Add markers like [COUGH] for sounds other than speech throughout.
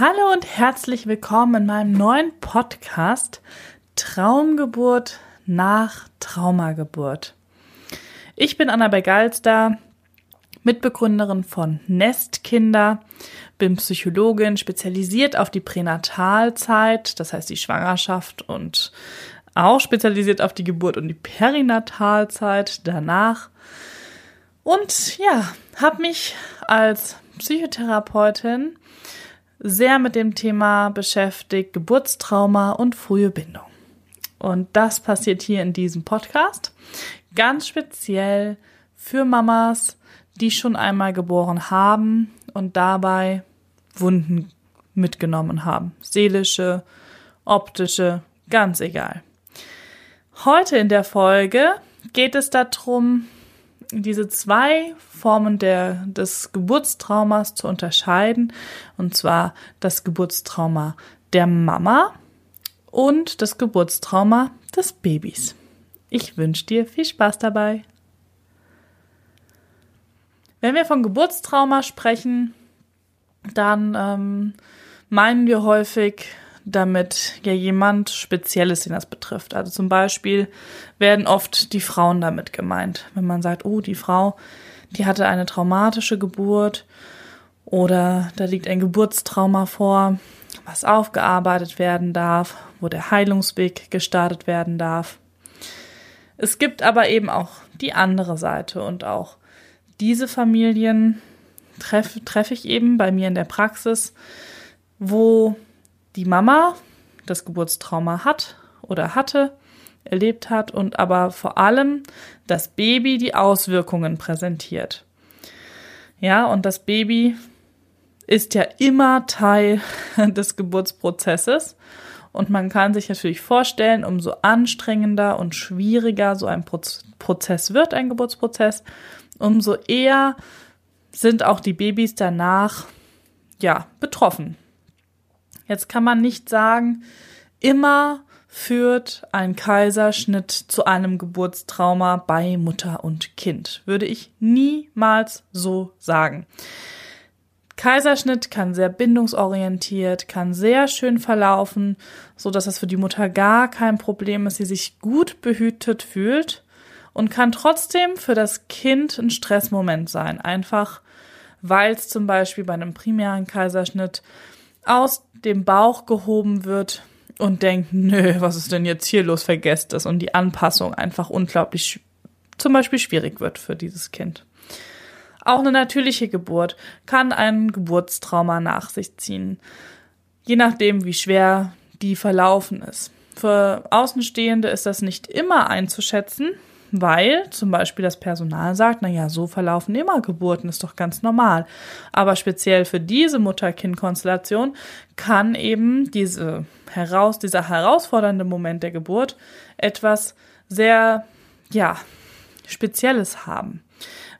Hallo und herzlich willkommen in meinem neuen Podcast Traumgeburt nach Traumageburt. Ich bin Anna Begalster, Mitbegründerin von Nestkinder, bin Psychologin, spezialisiert auf die Pränatalzeit, das heißt die Schwangerschaft und auch spezialisiert auf die Geburt und die Perinatalzeit danach. Und ja, habe mich als Psychotherapeutin sehr mit dem Thema beschäftigt, Geburtstrauma und frühe Bindung. Und das passiert hier in diesem Podcast ganz speziell für Mamas, die schon einmal geboren haben und dabei Wunden mitgenommen haben. Seelische, optische, ganz egal. Heute in der Folge geht es darum, diese zwei Formen der, des Geburtstraumas zu unterscheiden. Und zwar das Geburtstrauma der Mama und das Geburtstrauma des Babys. Ich wünsche dir viel Spaß dabei. Wenn wir von Geburtstrauma sprechen, dann ähm, meinen wir häufig damit ja jemand Spezielles, den das betrifft. Also zum Beispiel werden oft die Frauen damit gemeint. Wenn man sagt, oh, die Frau, die hatte eine traumatische Geburt oder da liegt ein Geburtstrauma vor, was aufgearbeitet werden darf, wo der Heilungsweg gestartet werden darf. Es gibt aber eben auch die andere Seite und auch diese Familien treffe treff ich eben bei mir in der Praxis, wo die Mama das Geburtstrauma hat oder hatte, erlebt hat und aber vor allem das Baby die Auswirkungen präsentiert. Ja, und das Baby ist ja immer Teil [LAUGHS] des Geburtsprozesses. Und man kann sich natürlich vorstellen, umso anstrengender und schwieriger so ein Prozess wird, ein Geburtsprozess, umso eher sind auch die Babys danach, ja, betroffen. Jetzt kann man nicht sagen, immer führt ein Kaiserschnitt zu einem Geburtstrauma bei Mutter und Kind. Würde ich niemals so sagen. Kaiserschnitt kann sehr bindungsorientiert, kann sehr schön verlaufen, so dass es für die Mutter gar kein Problem ist, sie sich gut behütet fühlt und kann trotzdem für das Kind ein Stressmoment sein. Einfach, weil es zum Beispiel bei einem primären Kaiserschnitt aus dem Bauch gehoben wird und denkt, nö, was ist denn jetzt hier los, vergesst es und die Anpassung einfach unglaublich zum Beispiel schwierig wird für dieses Kind. Auch eine natürliche Geburt kann ein Geburtstrauma nach sich ziehen, je nachdem, wie schwer die verlaufen ist. Für Außenstehende ist das nicht immer einzuschätzen, weil zum Beispiel das Personal sagt, na ja, so verlaufen immer Geburten, ist doch ganz normal. Aber speziell für diese Mutter-Kind-Konstellation kann eben diese heraus, dieser herausfordernde Moment der Geburt etwas sehr, ja, Spezielles haben.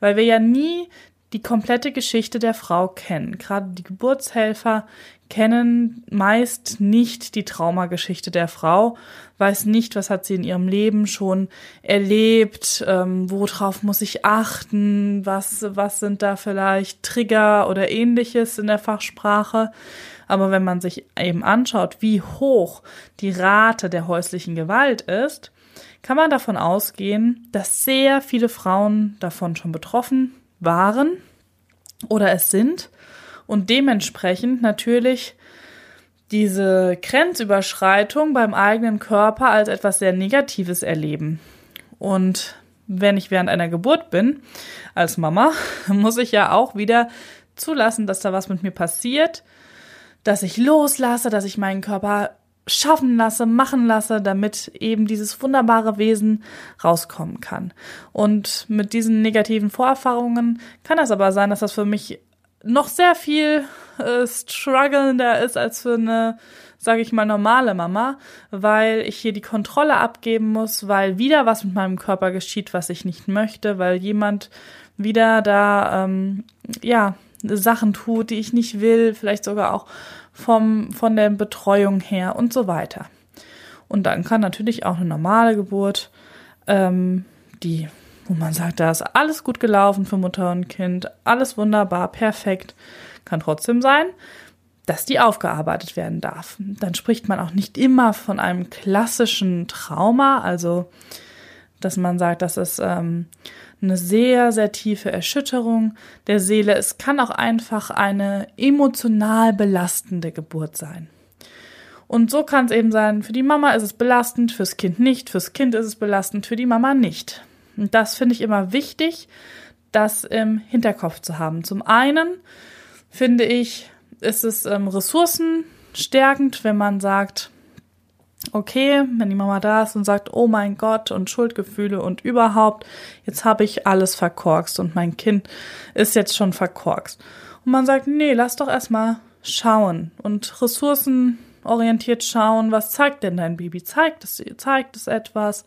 Weil wir ja nie die komplette Geschichte der Frau kennen. Gerade die Geburtshelfer kennen meist nicht die Traumageschichte der Frau, weiß nicht, was hat sie in ihrem Leben schon erlebt, ähm, worauf muss ich achten, was, was sind da vielleicht Trigger oder ähnliches in der Fachsprache. Aber wenn man sich eben anschaut, wie hoch die Rate der häuslichen Gewalt ist, kann man davon ausgehen, dass sehr viele Frauen davon schon betroffen waren oder es sind und dementsprechend natürlich diese Grenzüberschreitung beim eigenen Körper als etwas sehr Negatives erleben. Und wenn ich während einer Geburt bin, als Mama, [LAUGHS] muss ich ja auch wieder zulassen, dass da was mit mir passiert, dass ich loslasse, dass ich meinen Körper schaffen lasse, machen lasse, damit eben dieses wunderbare Wesen rauskommen kann. Und mit diesen negativen Vorerfahrungen kann das aber sein, dass das für mich noch sehr viel äh, strugglender ist als für eine, sage ich mal, normale Mama, weil ich hier die Kontrolle abgeben muss, weil wieder was mit meinem Körper geschieht, was ich nicht möchte, weil jemand wieder da, ähm, ja, Sachen tut, die ich nicht will, vielleicht sogar auch vom, von der Betreuung her und so weiter. Und dann kann natürlich auch eine normale Geburt, ähm, die wo man sagt, da ist alles gut gelaufen für Mutter und Kind, alles wunderbar, perfekt. Kann trotzdem sein, dass die aufgearbeitet werden darf. Dann spricht man auch nicht immer von einem klassischen Trauma, also dass man sagt, das ist ähm, eine sehr, sehr tiefe Erschütterung der Seele. Es kann auch einfach eine emotional belastende Geburt sein. Und so kann es eben sein, für die Mama ist es belastend, fürs Kind nicht, fürs Kind ist es belastend, für die Mama nicht. Und das finde ich immer wichtig, das im Hinterkopf zu haben. Zum einen finde ich, ist es ähm, ressourcenstärkend, wenn man sagt, okay, wenn die Mama da ist und sagt, oh mein Gott und Schuldgefühle und überhaupt, jetzt habe ich alles verkorkst und mein Kind ist jetzt schon verkorkst. Und man sagt, nee, lass doch erstmal schauen und ressourcenorientiert schauen, was zeigt denn dein Baby? Zeigt es, zeigt es etwas?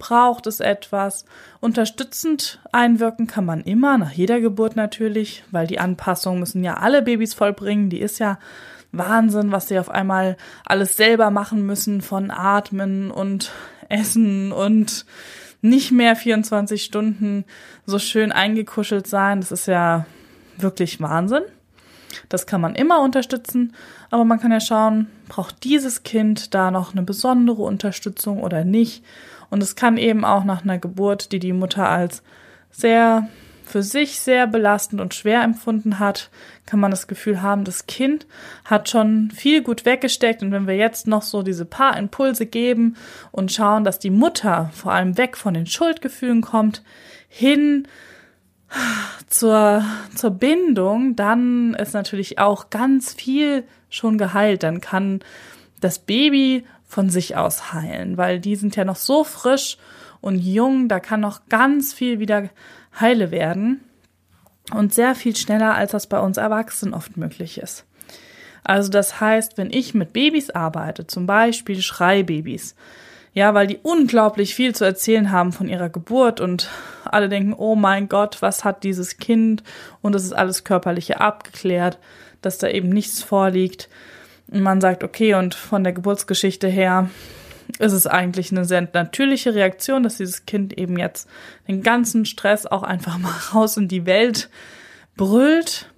Braucht es etwas. Unterstützend einwirken kann man immer, nach jeder Geburt natürlich, weil die Anpassungen müssen ja alle Babys vollbringen. Die ist ja Wahnsinn, was sie auf einmal alles selber machen müssen, von Atmen und Essen und nicht mehr 24 Stunden so schön eingekuschelt sein. Das ist ja wirklich Wahnsinn. Das kann man immer unterstützen, aber man kann ja schauen, braucht dieses Kind da noch eine besondere Unterstützung oder nicht. Und es kann eben auch nach einer Geburt, die die Mutter als sehr für sich sehr belastend und schwer empfunden hat, kann man das Gefühl haben, das Kind hat schon viel gut weggesteckt und wenn wir jetzt noch so diese paar Impulse geben und schauen, dass die Mutter vor allem weg von den Schuldgefühlen kommt, hin zur, zur Bindung, dann ist natürlich auch ganz viel schon geheilt. Dann kann das Baby von sich aus heilen, weil die sind ja noch so frisch und jung, da kann noch ganz viel wieder heile werden und sehr viel schneller, als das bei uns Erwachsenen oft möglich ist. Also das heißt, wenn ich mit Babys arbeite, zum Beispiel Schreibabys, ja, weil die unglaublich viel zu erzählen haben von ihrer Geburt und alle denken, oh mein Gott, was hat dieses Kind? Und es ist alles körperliche abgeklärt, dass da eben nichts vorliegt. Und man sagt, okay, und von der Geburtsgeschichte her ist es eigentlich eine sehr natürliche Reaktion, dass dieses Kind eben jetzt den ganzen Stress auch einfach mal [LAUGHS] raus in die Welt brüllt.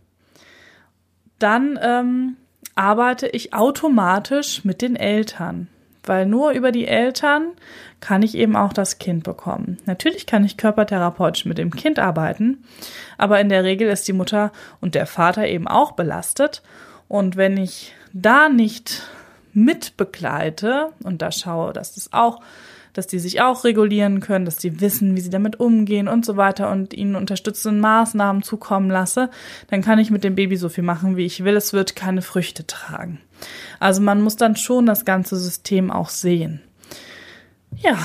Dann ähm, arbeite ich automatisch mit den Eltern, weil nur über die Eltern kann ich eben auch das Kind bekommen. Natürlich kann ich körpertherapeutisch mit dem Kind arbeiten, aber in der Regel ist die Mutter und der Vater eben auch belastet. Und wenn ich da nicht mitbegleite und da schaue, dass das auch, dass die sich auch regulieren können, dass die wissen, wie sie damit umgehen und so weiter und ihnen unterstützende Maßnahmen zukommen lasse, dann kann ich mit dem Baby so viel machen, wie ich will. Es wird keine Früchte tragen. Also man muss dann schon das ganze System auch sehen. Ja,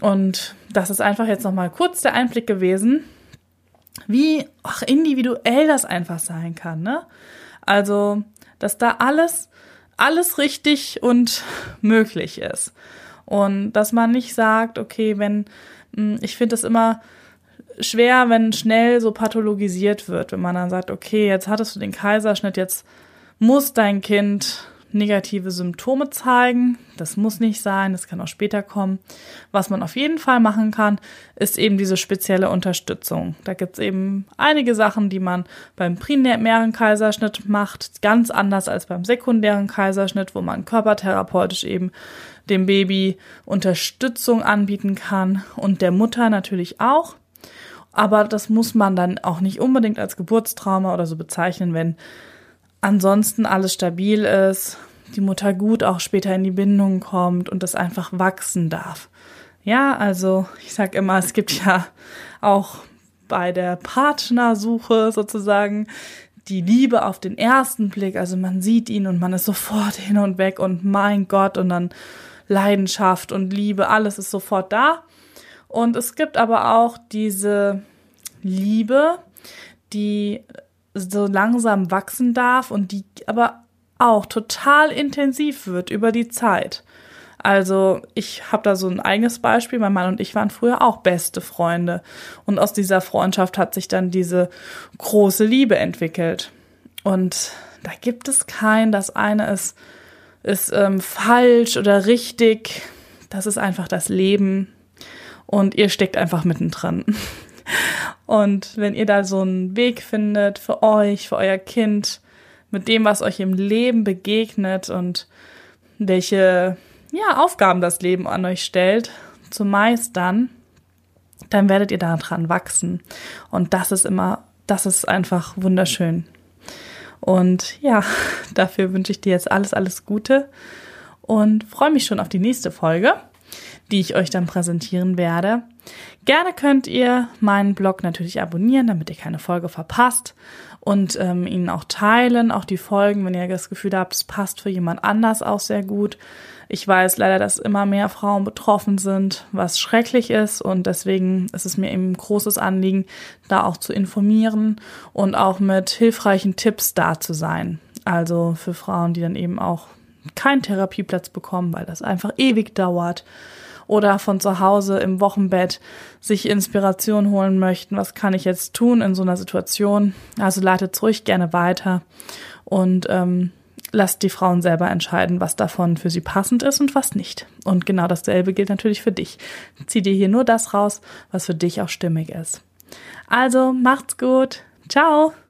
und das ist einfach jetzt nochmal kurz der Einblick gewesen, wie ach, individuell das einfach sein kann. Ne? Also, dass da alles alles richtig und [LAUGHS] möglich ist. Und dass man nicht sagt, okay, wenn, hm, ich finde es immer schwer, wenn schnell so pathologisiert wird, wenn man dann sagt, okay, jetzt hattest du den Kaiserschnitt, jetzt muss dein Kind negative Symptome zeigen. Das muss nicht sein, das kann auch später kommen. Was man auf jeden Fall machen kann, ist eben diese spezielle Unterstützung. Da gibt's eben einige Sachen, die man beim primären Kaiserschnitt macht, ganz anders als beim sekundären Kaiserschnitt, wo man körpertherapeutisch eben dem Baby Unterstützung anbieten kann und der Mutter natürlich auch. Aber das muss man dann auch nicht unbedingt als Geburtstrauma oder so bezeichnen, wenn ansonsten alles stabil ist, die Mutter gut auch später in die Bindung kommt und das einfach wachsen darf. Ja, also ich sag immer, es gibt ja auch bei der Partnersuche sozusagen die Liebe auf den ersten Blick. Also man sieht ihn und man ist sofort hin und weg und mein Gott und dann Leidenschaft und Liebe, alles ist sofort da. Und es gibt aber auch diese Liebe, die so langsam wachsen darf und die aber auch total intensiv wird über die Zeit. Also ich habe da so ein eigenes Beispiel. Mein Mann und ich waren früher auch beste Freunde. Und aus dieser Freundschaft hat sich dann diese große Liebe entwickelt. Und da gibt es kein, das eine ist, ist ähm, falsch oder richtig. Das ist einfach das Leben. Und ihr steckt einfach mittendrin. [LAUGHS] Und wenn ihr da so einen Weg findet für euch, für euer Kind, mit dem, was euch im Leben begegnet und welche ja, Aufgaben das Leben an euch stellt, zu meistern, dann werdet ihr daran wachsen. Und das ist immer, das ist einfach wunderschön. Und ja, [LAUGHS] dafür wünsche ich dir jetzt alles, alles Gute und freue mich schon auf die nächste Folge, die ich euch dann präsentieren werde. Gerne könnt ihr meinen Blog natürlich abonnieren, damit ihr keine Folge verpasst und ähm, ihn auch teilen, auch die Folgen, wenn ihr das Gefühl habt, es passt für jemand anders auch sehr gut. Ich weiß leider, dass immer mehr Frauen betroffen sind, was schrecklich ist und deswegen ist es mir eben ein großes Anliegen, da auch zu informieren und auch mit hilfreichen Tipps da zu sein. Also für Frauen, die dann eben auch keinen Therapieplatz bekommen, weil das einfach ewig dauert oder von zu Hause im Wochenbett sich Inspiration holen möchten. Was kann ich jetzt tun in so einer Situation? Also leitet ruhig gerne weiter und ähm, lasst die Frauen selber entscheiden, was davon für sie passend ist und was nicht. Und genau dasselbe gilt natürlich für dich. Zieh dir hier nur das raus, was für dich auch stimmig ist. Also macht's gut. Ciao.